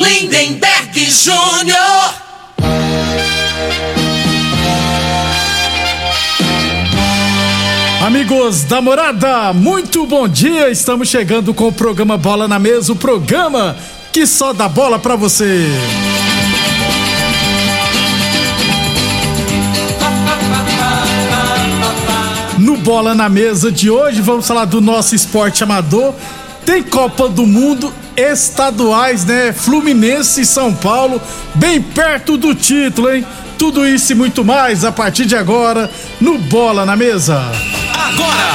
Lindenberg Júnior. Amigos da morada, muito bom dia. Estamos chegando com o programa Bola na Mesa o programa que só dá bola pra você. No Bola na Mesa de hoje, vamos falar do nosso esporte amador. Tem Copa do Mundo estaduais, né? Fluminense e São Paulo, bem perto do título, hein? Tudo isso e muito mais a partir de agora no Bola na Mesa. Agora!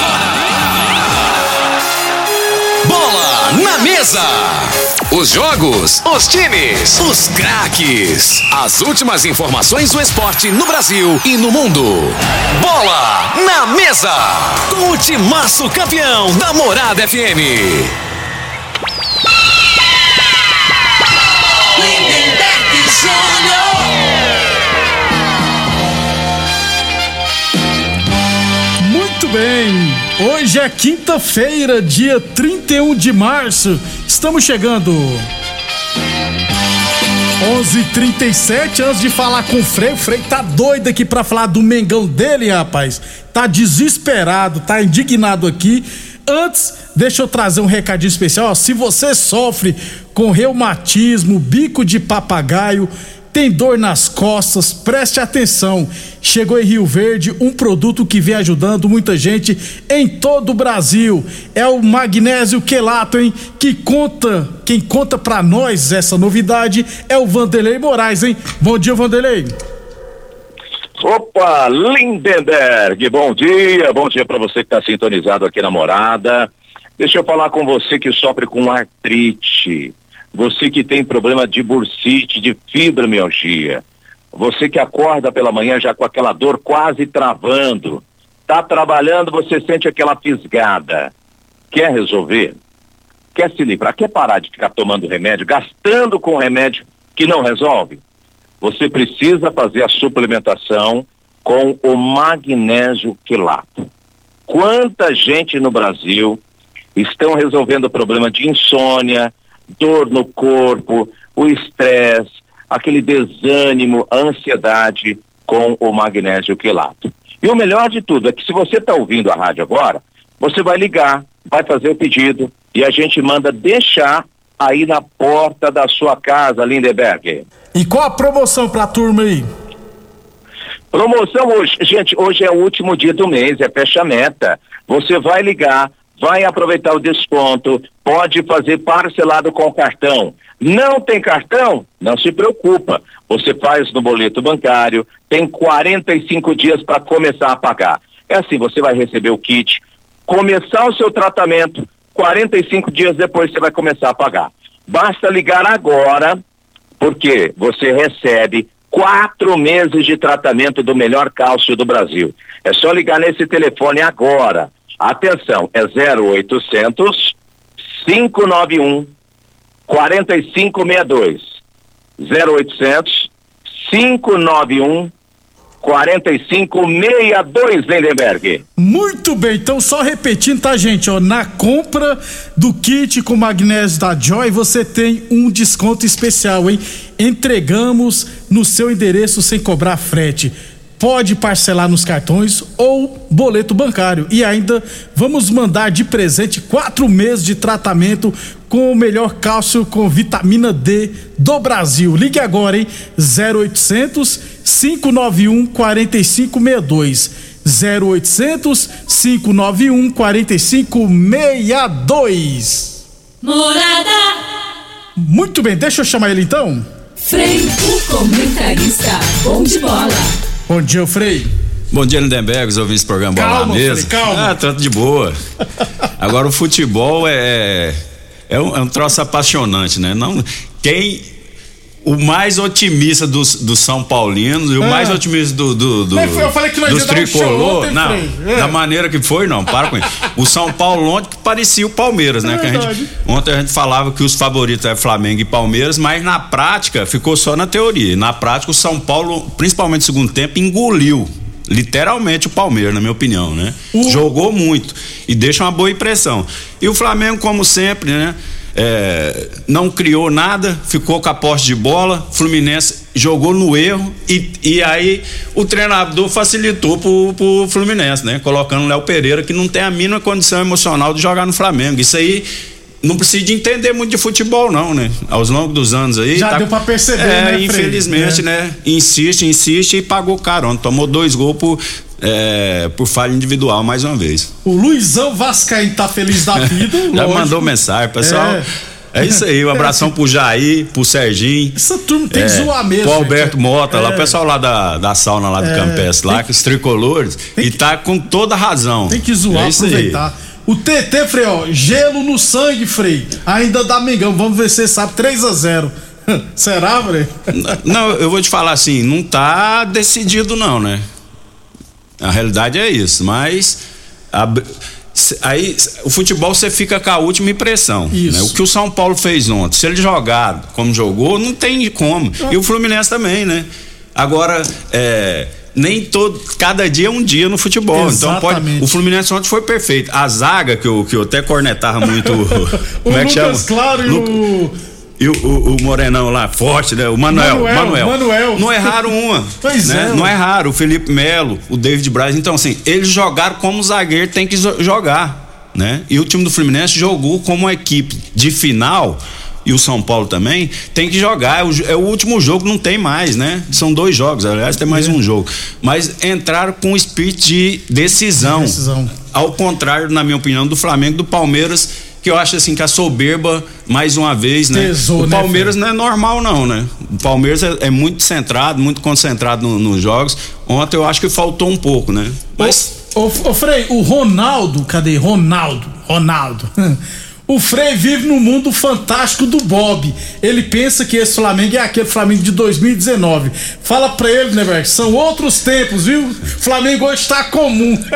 Bola na mesa! Os jogos, os times, os craques. As últimas informações do esporte no Brasil e no mundo. Bola na mesa! Com o timaço campeão da Morada FM. Bem, hoje é quinta-feira, dia 31 de março. Estamos chegando. 11:37 antes de falar com o Frei, o Frei tá doido aqui pra falar do Mengão dele, rapaz. Tá desesperado, tá indignado aqui. Antes, deixa eu trazer um recadinho especial. ó. Se você sofre com reumatismo, bico de papagaio, tem dor nas costas, preste atenção. Chegou em Rio Verde um produto que vem ajudando muita gente em todo o Brasil. É o magnésio quelato, hein? Que conta, quem conta pra nós essa novidade é o Vanderlei Moraes, hein? Bom dia, Vanderlei. Opa, Lindenberg, bom dia, bom dia para você que está sintonizado aqui na morada. Deixa eu falar com você que sofre com artrite, você que tem problema de bursite, de fibromialgia, você que acorda pela manhã já com aquela dor quase travando, tá trabalhando, você sente aquela fisgada. Quer resolver? Quer se livrar? Quer parar de ficar tomando remédio, gastando com remédio que não resolve? você precisa fazer a suplementação com o magnésio quelato. Quanta gente no Brasil estão resolvendo o problema de insônia, dor no corpo, o estresse, aquele desânimo, a ansiedade com o magnésio quelato. E o melhor de tudo é que se você está ouvindo a rádio agora, você vai ligar, vai fazer o pedido e a gente manda deixar aí na porta da sua casa, Lindeberg. E qual a promoção pra turma aí? Promoção hoje, gente, hoje é o último dia do mês, é fechamenta. Você vai ligar, vai aproveitar o desconto, pode fazer parcelado com cartão. Não tem cartão? Não se preocupa. Você faz no boleto bancário, tem 45 dias para começar a pagar. É assim, você vai receber o kit, começar o seu tratamento, 45 dias depois você vai começar a pagar. Basta ligar agora, porque você recebe quatro meses de tratamento do melhor cálcio do Brasil. É só ligar nesse telefone agora. Atenção, é 0800 591 4562. 0800 591 4562, Lindenberg. Muito bem, então só repetindo, tá, gente? Ó, na compra do kit com magnésio da Joy, você tem um desconto especial, hein? Entregamos no seu endereço sem cobrar frete. Pode parcelar nos cartões ou boleto bancário. E ainda vamos mandar de presente quatro meses de tratamento com o melhor cálcio com vitamina D do Brasil. Ligue agora, hein? 0800 591 4562. 0800 591 4562. Morada. Muito bem, deixa eu chamar ele então. Frei, o comentarista, bom de bola. Bom dia, Frei. Bom dia, Lindenberg, os ouvintes do programa Bola Calma, na Mesa. Frei, calma. Ah, tanto de boa. Agora, o futebol é, é, um, é um troço apaixonante, né? Não, quem, o mais otimista dos, dos São Paulinos e o Ah. mais otimista do, do, do- eu falei que nós dos um tricolor, ontem, não. É. da maneira que foi, não, para com isso. O São Paulo ontem que parecia o Palmeiras, né? É a gente- ontem a gente falava que os favoritos eram Flamengo e Palmeiras, mas na prática ficou só na teoria. Na prática, o São Paulo, principalmente no segundo tempo, engoliu. Literalmente o Palmeiras, na minha opinião, né? Jogou muito e deixa uma boa impressão. E o Flamengo, como sempre, né? É, não criou nada, ficou com a posse de bola, Fluminense jogou no erro e, e aí o treinador facilitou pro, pro Fluminense, né? Colocando o Léo Pereira, que não tem a mínima condição emocional de jogar no Flamengo. Isso aí não precisa de entender muito de futebol, não, né? Aos longos dos anos aí. Já deu pra perceber, é, né? Infelizmente, É. né? Insiste, insiste e pagou caro. Tomou dois gols por, é, por falha individual mais uma vez. O Luizão Vascaíno tá feliz da vida. Já lógico. mandou mensagem, pessoal. É. É. isso aí, um abração pro Jair, pro Serginho. Essa turma tem que É, zoar mesmo. Pro Alberto gente. Mota, lá, É. o pessoal lá da, da sauna lá do É. Campestre, lá, que os tricolores, e tá com toda razão. Tem que zoar, é isso aí. aproveitar. O TT, Frei, ó, gelo no sangue, Frei. Ainda dá Mengão. Vamos ver se você sabe 3 a 0 Será, Frei? Não, eu vou te falar assim, não tá decidido não, né? A realidade é isso, mas a- aí o futebol você fica com a última impressão. Isso. né? O que o São Paulo fez ontem, se ele jogar como jogou, não tem como. E o Fluminense também, né? Agora, é, nem todo, cada dia é um dia no futebol. Então pode, Exatamente. o Fluminense ontem foi perfeito. A zaga que eu, que eu até cornetava muito. Como é que chama? Lucas Claro e Lu- o. e o, o- o Morenão lá, forte, né? O Manuel. Manuel, Manuel. Manuel. Não erraram uma. Pois né? é, Não erraram. O Felipe Melo, o David Braz. Então, assim, eles jogaram como o zagueiro tem que jogar. Né? E o time do Fluminense jogou como uma equipe de final. E o São Paulo também tem que jogar. É o, é o último jogo, não tem mais, né? São dois jogos, aliás, tem É. mais um jogo. Mas entraram com um espírito de decisão. Decisão. Ao contrário, na minha opinião, do Flamengo e do Palmeiras, que eu acho assim que a soberba, mais uma vez, né? Pesou, o né, Palmeiras não é normal, não, né? O Palmeiras é, é muito centrado, muito concentrado no- nos jogos. Ontem eu acho que faltou um pouco, né? Mas. Ô, ô, Frei, o Ronaldo, cadê? Ronaldo, Ronaldo. O Frei vive no mundo fantástico do Bob. Ele pensa que esse Flamengo é aquele Flamengo de 2019. Fala pra ele, né, velho? São outros tempos, viu? Flamengo hoje tá comum.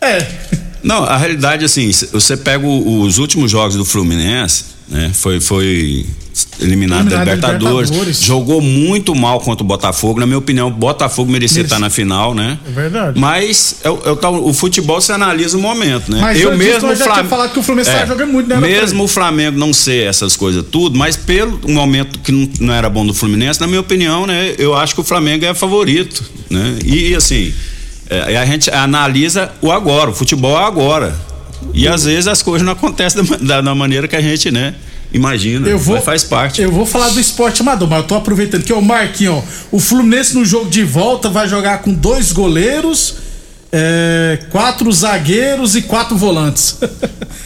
é. Não, a realidade, assim, você pega os últimos jogos do Fluminense, né? Foi, foi eliminado da Eliminado da Libertadores, Libertadores. jogou muito mal contra o Botafogo. Na minha opinião, o Botafogo merecia estar na final, né? É verdade. Mas é, o- é o futebol se analisa o momento, né? Mas eu mesmo já Flam- tinha falado que o Fluminense tava jogando muito, né, Mesmo o Flamengo não ser essas coisas tudo, mas pelo momento que não, não era bom do Fluminense, na minha opinião, né? Eu acho que o Flamengo é favorito, né? E assim, é, a gente analisa o agora, o futebol é agora. E às vezes as coisas não acontecem da, da- da maneira que a gente, né? Imagina, Eu vou, faz parte. Eu vou falar do esporte amador, mas eu tô aproveitando que é o Marquinhos, ó. O Fluminense no jogo de volta vai jogar com dois goleiros, é, quatro zagueiros e quatro volantes.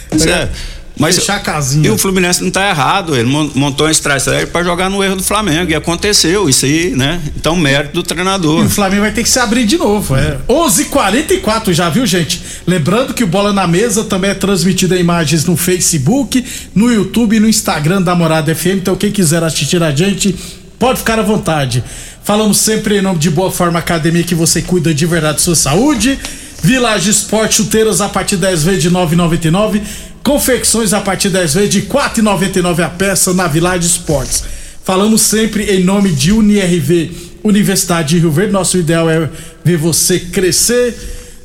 Pois é. Mas Fechar a casinha. E o Fluminense não tá errado, ele mon- montou uma estratégia para jogar no erro do Flamengo e aconteceu isso aí, né? Então mérito do E treinador. o Flamengo vai ter que se abrir de novo. É. 11:44 já viu, gente? Lembrando que o Bola na Mesa também é transmitido em imagens no Facebook, no YouTube e no Instagram da Morada FM. Então, quem quiser assistir a gente, pode ficar à vontade. Falamos sempre em nome de Boa Forma Academia, que você cuida de verdade da sua saúde. Village Esporte, chuteiras a partir 10 vezes de 9,99. Confecções a partir 10 vezes de 4,99 a peça na Village Esportes. Falamos sempre em nome de UniRV, Universidade de Rio Verde. Nosso ideal é ver você crescer.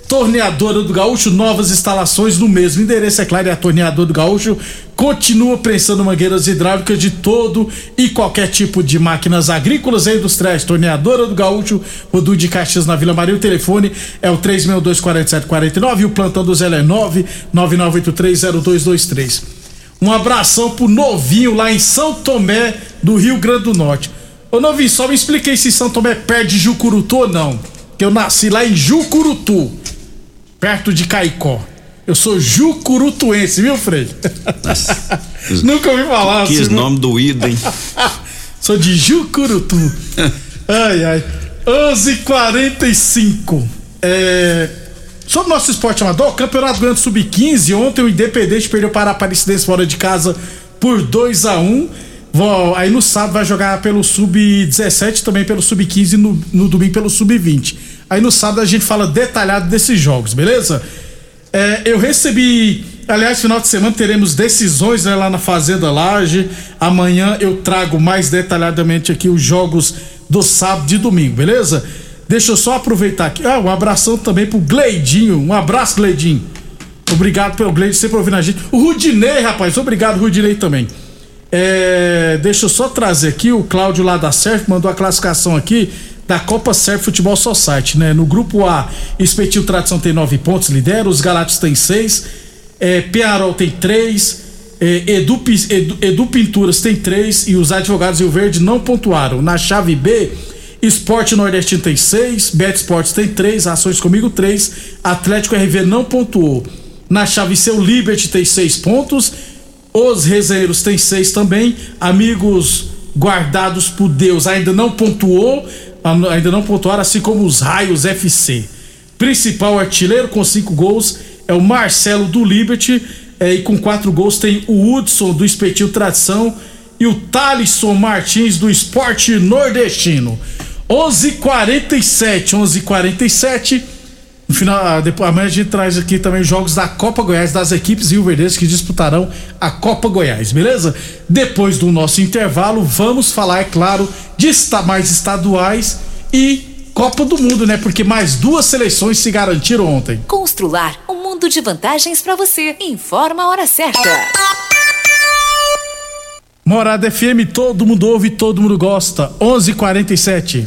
Torneadora do Gaúcho, novas instalações no mesmo endereço, é claro, e a Torneadora do Gaúcho continua prensando mangueiras hidráulicas de todo e qualquer tipo de máquinas agrícolas e industriais. Torneadora do Gaúcho, Rodu de Caxias na Vila Maria. O telefone é o 3624749 e o plantão do Zé é 999830223. Um abração pro novinho lá em São Tomé, do Rio Grande do Norte. Ô novinho, só me expliquei se São Tomé perde Jucurutu ou não. Que eu nasci lá em Jucurutu perto de Caicó. Eu sou jucurutuense, viu, Frei? Nunca ouvi falar Que assim. nome doído, hein? sou de Jucurutu. ai, ai. 11:45. É... Sobre o nosso esporte amador, Campeonato Grande Sub-15. Ontem o Independente perdeu para a Aparecidense fora de casa por 2 a 1 Vó, Aí no sábado vai jogar pelo Sub-17, também pelo Sub-15 no, no domingo pelo Sub-20. Aí no sábado a gente fala detalhado desses jogos, beleza? É, eu recebi. Aliás, final de semana teremos decisões né, lá na Fazenda Laje. Amanhã eu trago mais detalhadamente aqui os jogos do sábado e domingo, beleza? Deixa eu só aproveitar aqui. Ah, um abração também pro Gleidinho. Um abraço, Gleidinho. Obrigado pelo Gleidinho sempre ouvindo a gente. O Rudinei, rapaz. Obrigado, Rudinei também. É, deixa eu só trazer aqui o Cláudio lá da Surf mandou a classificação aqui da Copa Surf Futebol Society, né? No grupo A, Espetil Tradição tem nove pontos, lidera, os Galatos tem seis, é, Pearol tem três, é, Edu, Edu, Edu, Pinturas tem três e os Advogados Rio Verde não pontuaram. Na chave B, Esporte Nordestino tem seis, Bet Sports tem três, Ações Comigo três, Atlético RV não pontuou. Na chave C, o Liberty tem seis pontos, os Resenheiros tem seis também, Amigos Guardados por Deus ainda não pontuou, ainda não pontuaram, assim como os Raios FC. Principal artilheiro com cinco gols é o Marcelo do Liberty, é, e com quatro gols tem o Hudson do Espetil Tradição e o Thalisson Martins do Esporte Nordestino. 11:47, 11:47. No final, depois, amanhã a gente traz aqui também jogos da Copa Goiás, das equipes rio-verdenses que disputarão a Copa Goiás, beleza? Depois do nosso intervalo, vamos falar, é claro, de mais estaduais e Copa do Mundo, né? Porque mais duas seleções se garantiram ontem. Constrular um mundo de vantagens para você. Informa a hora certa. Morada FM, todo mundo ouve, todo mundo gosta. 11:47.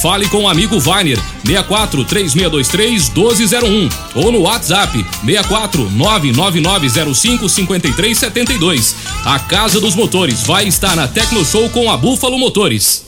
Fale com o amigo Vainer 64 3623 1201 ou no WhatsApp 64 99905 5372. A Casa dos Motores vai estar na Tecno Show com a Búfalo Motores.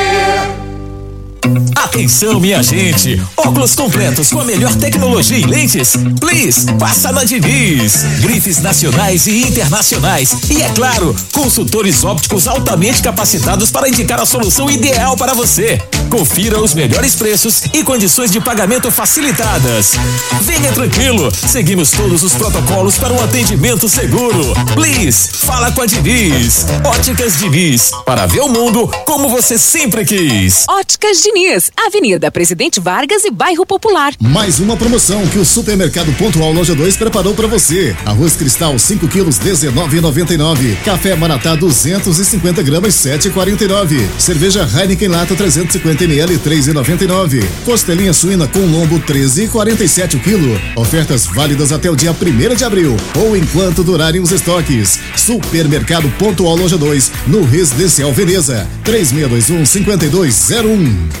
Atenção, minha gente! Óculos completos com a melhor tecnologia em lentes? Please, passa na Diniz! Grifes nacionais e internacionais. E é claro, consultores ópticos altamente capacitados para indicar a solução ideal para você. Confira os melhores preços e condições de pagamento facilitadas. Venha tranquilo, seguimos todos os protocolos para um atendimento seguro. Please, fala com a Diniz. Óticas Diniz, para ver o mundo como você sempre quis. Óticas Diniz Avenida Presidente Vargas e Bairro Popular. Mais uma promoção que o Supermercado Pontual Loja 2 preparou para você. Arroz Cristal 5 quilos 19,99. Café Maratá 250 gramas 7,49. Cerveja Heineken Lata 350 ml 3,99. Costelinha suína com lombo 13,47 o quilo. Ofertas válidas até o dia 1 de abril ou enquanto durarem os estoques. Supermercado Pontual Loja 2 no Residencial Veneza 3621 5201.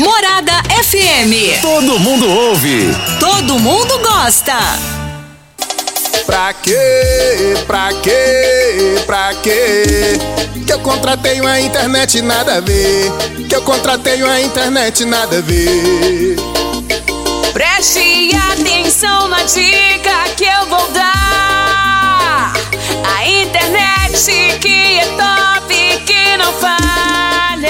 Morada FM. Todo mundo ouve. Todo mundo gosta. Pra quê? Pra quê? Pra quê? Que eu contratei uma internet nada a ver. Que eu contratei uma internet nada a ver. Preste atenção na dica que eu vou dar. A internet que é top, que não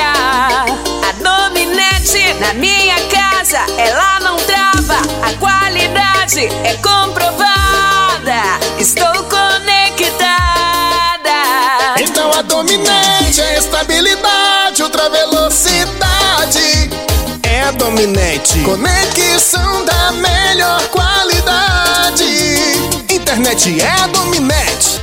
A Dominete na minha casa, ela não trava. A qualidade é comprovada. Estou conectada. Então a dominante é estabilidade, ultra velocidade. É a dominante. Conexão da melhor qualidade. Internet é a dominante.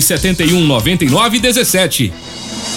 71 99 17.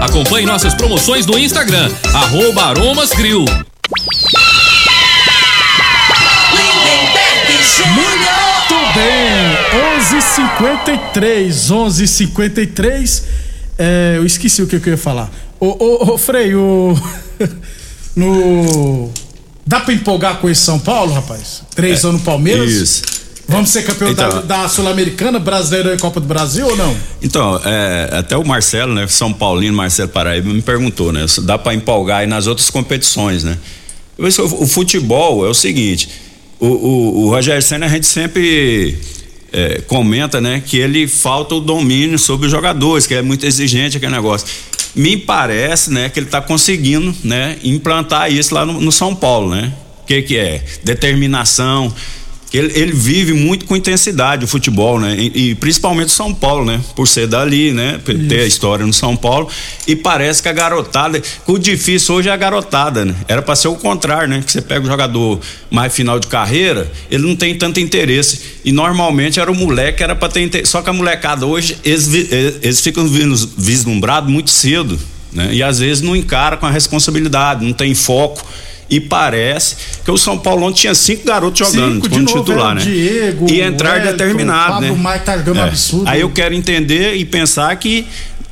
Acompanhe nossas promoções no Instagram, arroba Aromas Grill. Muito bem, 11:53, 11:53. É, eu esqueci o que eu ia falar. Ô, ô, ô Frei, o no dá pra empolgar com esse São Paulo, rapaz? Três É, anos no Palmeiras. isso. Vamos ser campeão da, Então- da Sul-Americana, Brasileiro e Copa do Brasil ou não? Então, é, até o Marcelo, né? São Paulino, Marcelo Paraíba, me perguntou, né? Dá pra empolgar aí nas outras competições, né? O, futebol é o seguinte: o, o, o Rogério Senna, a gente sempre é, comenta, né? Que ele falta o domínio sobre os jogadores, que é muito exigente aquele negócio. Me parece, né? Que ele tá conseguindo, né? Implantar isso lá no, no São Paulo, né? O que que é? Determinação. Ele, ele, vive muito com intensidade o futebol, né? E, e, principalmente São Paulo, né? Por ser dali, né? Por ter a história no São Paulo. E parece que a garotada. O difícil hoje é a garotada, né? Era para ser o contrário, né? Que você pega o jogador mais final de carreira, ele não tem tanto interesse. E normalmente era o moleque, era para ter interesse. Só que a molecada hoje, eles, eles ficam vislumbrados muito cedo, né? E às vezes não encara com a responsabilidade, não tem foco e parece que o São Paulo tinha cinco garotos jogando cinco, como novo, titular, né? Diego, e entrar determinado, Pablo né? Maia tá jogando é. absurdo. Aí eu quero entender e pensar que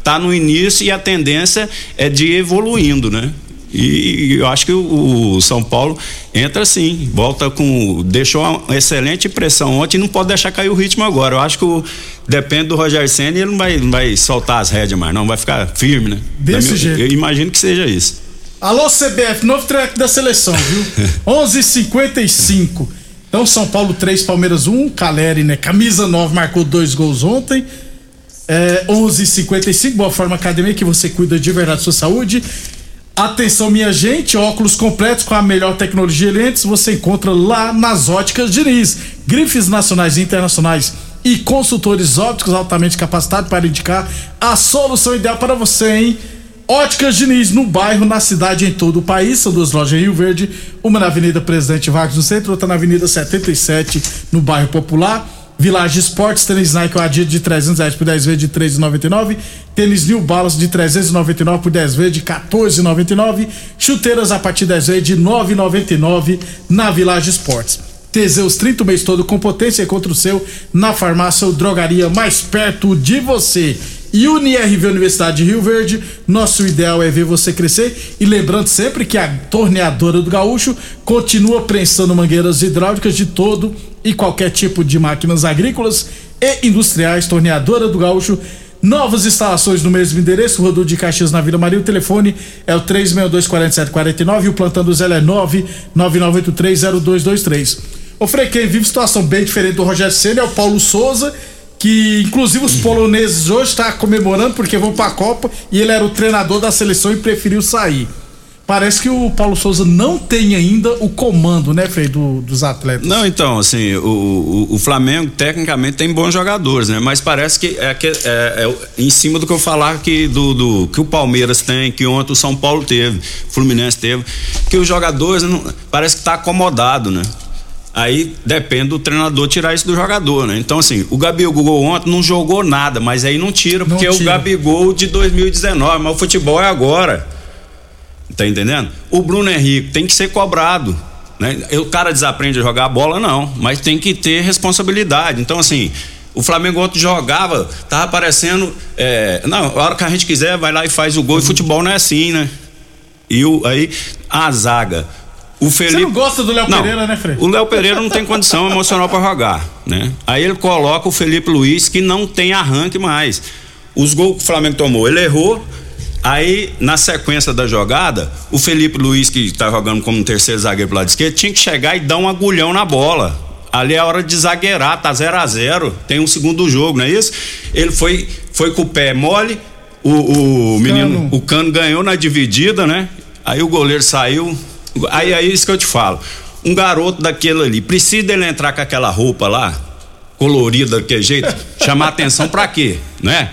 tá no início e a tendência é de ir evoluindo, né? E eu acho que o, São Paulo entra assim, volta com. deixou uma excelente impressão ontem e não pode deixar cair o ritmo agora. Eu acho que o, depende do Roger Senna ele não vai, não vai soltar as rédeas mais, não, vai ficar firme, né? Desse jeito. Eu imagino que seja isso. Alô, CBF, novo track da seleção, viu? 11:55. Então, São Paulo 3, Palmeiras 1. Caleri, né? Camisa 9, marcou dois gols ontem. É, 11:55. Boa Forma Academia, que você cuida de verdade da sua saúde. Atenção, minha gente, óculos completos com a melhor tecnologia e lentes você encontra lá nas óticas Diniz. Grifes nacionais e internacionais e consultores ópticos altamente capacitados para indicar a solução ideal para você, hein? Óticas Diniz, no bairro, na cidade, em todo o país. São duas lojas em Rio Verde, uma na Avenida Presidente Vargas no centro, outra na Avenida 77, no bairro Popular. Village Esportes, tênis Nike Adia de 300 reais por 10 vezes de 3,99. Tênis New Balance de 399 por 10 vezes de 14,99. Chuteiras a partir de 10 vezes de 9,99 na Village Esportes. Teseus 30 o mês todo com potência contra o seu na farmácia ou drogaria mais perto de você. E UniRV Universidade de Rio Verde, nosso ideal é ver você crescer. E lembrando sempre que a torneadora do Gaúcho continua prensando mangueiras hidráulicas de todo e qualquer tipo de máquinas agrícolas e industriais. Torneadora do Gaúcho. Novas instalações no mesmo endereço, Rodul de Caxias na Vila Maria. O telefone é o 362-4749 e o plantão do Zé é 999830223. Ô Frei, quem vive situação bem diferente do Rogério Senna é o Paulo Souza que inclusive os poloneses hoje estão tá comemorando porque vão para a Copa e ele era o treinador da seleção e preferiu sair. Parece que o Paulo Souza não tem ainda o comando, né, Frei, do, dos atletas. Não, então, assim, o, o, o, Flamengo tecnicamente tem bons jogadores, né? Mas parece que é, que é, é em cima do que eu falar que, do, do, que o Palmeiras tem, que ontem o São Paulo teve, Fluminense teve, que os jogadores não, parece que tá acomodado, né? Aí depende do treinador tirar isso do jogador, né? Então, assim, o Gabigol ontem não jogou nada, mas aí não tira, porque não tira. é o Gabigol de 2019, mas o futebol é agora. Tá entendendo? O Bruno Henrique tem que ser cobrado. Né? O cara desaprende a jogar a bola, não, mas tem que ter responsabilidade. Então, assim, o Flamengo ontem jogava, tava aparecendo. É, não, a hora que a gente quiser, vai lá e faz o gol. E futebol não é assim, né? E o, aí, a zaga. O Felipe... Você não gosta do Léo Pereira, né, Fred? O Léo Pereira não tem condição emocional para jogar, né? Aí ele coloca o Felipe Luiz que não tem arranque mais. Os gols que o Flamengo tomou, ele errou. Aí, na sequência da jogada, o Felipe Luiz, que tá jogando como um terceiro zagueiro pro lado esquerdo, tinha que chegar e dar um agulhão na bola. Ali é a hora de zagueirar, tá 0 a 0 Tem um segundo jogo, não é isso? Ele foi, foi com o pé mole, o, o menino, cano. o cano ganhou na dividida, né? Aí o goleiro saiu, Aí é isso que eu te falo. Um garoto daquele ali, precisa dele entrar com aquela roupa lá, colorida daquele jeito, chamar atenção pra quê? Né?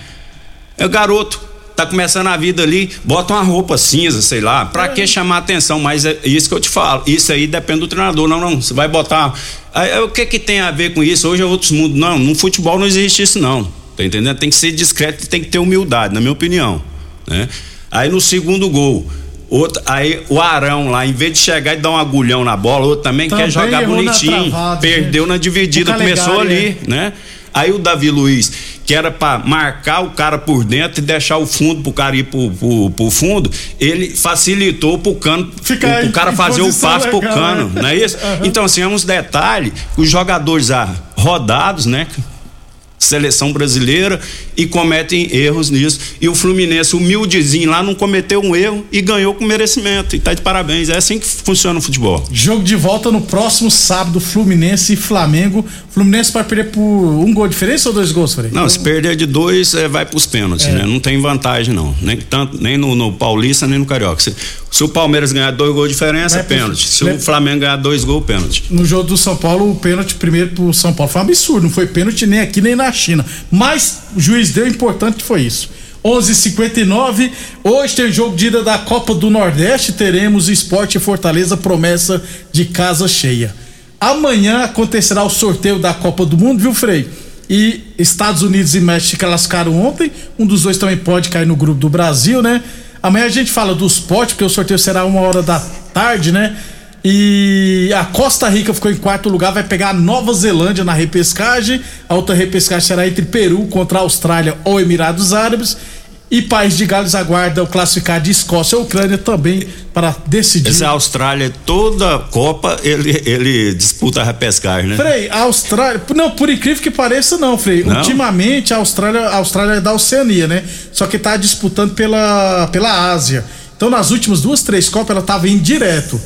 É o garoto, tá começando a vida ali, bota uma roupa cinza, sei lá, pra que chamar atenção? Mas é isso que eu te falo, isso aí depende do treinador, não, não, você vai botar. Aí, o que que tem a ver com isso? Hoje é outros mundos, não, no futebol não existe isso não, tá entendendo? Tem que ser discreto e tem que ter humildade, na minha opinião, né? Aí no segundo gol, Outro, aí o Arão lá, em vez de chegar e dar um agulhão na bola, outro também, também quer jogar bonitinho. Na perdeu gente. na dividida, começou ali, é. né? Aí o Davi Luiz, que era para marcar o cara por dentro e deixar o fundo pro cara ir pro, pro, pro fundo, ele facilitou pro cano, Fica pro, cara fazer o passo legal, pro cano, né? não é isso? Uhum. Então, assim, é uns detalhes que os jogadores ah, rodados, né? Seleção brasileira e cometem erros nisso. E o Fluminense, humildezinho lá, não cometeu um erro e ganhou com merecimento. E tá de parabéns. É assim que funciona o futebol. Jogo de volta no próximo sábado, Fluminense e Flamengo. Fluminense vai perder por um gol de diferença ou dois gols, Frei? Não, se perder de dois, é, vai pros pênaltis, É. né? Não tem vantagem, não. Nem, tanto, nem no, no Paulista, nem no Carioca. Se, se o Palmeiras ganhar dois gols de diferença, é pênalti. Se o Flamengo ganhar dois gols, pênalti. No jogo do São Paulo, o pênalti primeiro pro São Paulo foi um absurdo. Não foi pênalti nem aqui nem na China. Mas o juiz deu, importante foi isso. 11:59 Hoje tem jogo de ida da Copa do Nordeste. Teremos Esporte Fortaleza, promessa de casa cheia. Amanhã acontecerá o sorteio da Copa do Mundo, viu, Frei? E Estados Unidos e México se classificaram ontem. Um dos dois também pode cair no grupo do Brasil, né? Amanhã a gente fala do esporte, porque o sorteio será uma hora da tarde, né? E a Costa Rica ficou em quarto lugar, vai pegar a Nova Zelândia na repescagem. A outra repescagem será entre Peru contra a Austrália ou Emirados Árabes. E País de Gales aguarda o classificado de Escócia ou Ucrânia também para decidir. Essa Austrália, toda Copa, ele, ele disputa a repescagem, né? Frei, a Austrália. Não, por incrível que pareça, não, Frei. Não? Ultimamente a Austrália, a Austrália é da Oceania, né? Só que tá disputando pela, pela Ásia. Então nas últimas duas, três Copas ela tava indo direto.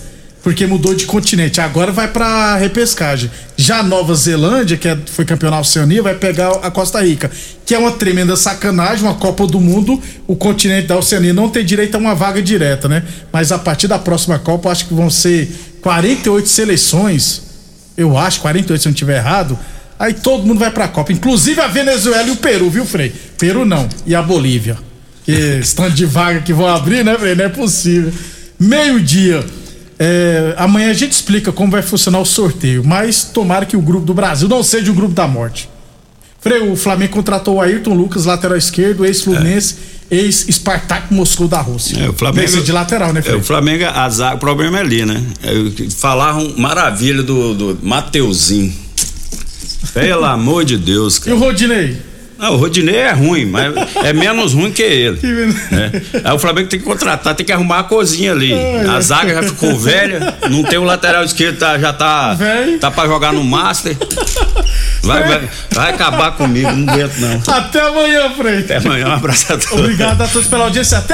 Porque mudou de continente. Agora vai pra repescagem. Já a Nova Zelândia, que é- foi campeão na Oceania, vai pegar a Costa Rica. Que é uma tremenda sacanagem, uma Copa do Mundo. O continente da Oceania não tem direito a uma vaga direta, né? Mas a partir da próxima Copa, acho que vão ser 48 seleções eu acho, 48 se eu não estiver errado. Aí todo mundo vai pra Copa, inclusive a Venezuela e o Peru, viu, Frei? Peru não, e a Bolívia. Que tanto de vaga que vão abrir, né, Frei? Não é possível. Meio-dia. É, amanhã a gente explica como vai funcionar o sorteio, mas tomara que o grupo do Brasil não seja o grupo da morte. Frei, o Flamengo contratou o Ayrton Lucas, lateral esquerdo, ex-Fluminense, ex-Spartak Moscou da Rússia. É, o Flamengo. De lateral, né, É, Frei? o Flamengo, a zaga, o problema é ali, né? É, falaram maravilha do, do Mateuzinho. Pelo amor de Deus, E cara. o Rodinei? Não, o Rodinei é ruim, mas é menos ruim que ele. né? Aí o Flamengo tem que contratar, tem que arrumar a cozinha ali. A zaga já ficou velha, não tem o lateral esquerdo, tá- já tá, tá pra jogar no Master. Vai, vai, vai acabar comigo, não aguento não. Até amanhã, Frei. Até amanhã, um abraço a todos. Obrigado a todos pela audiência. Até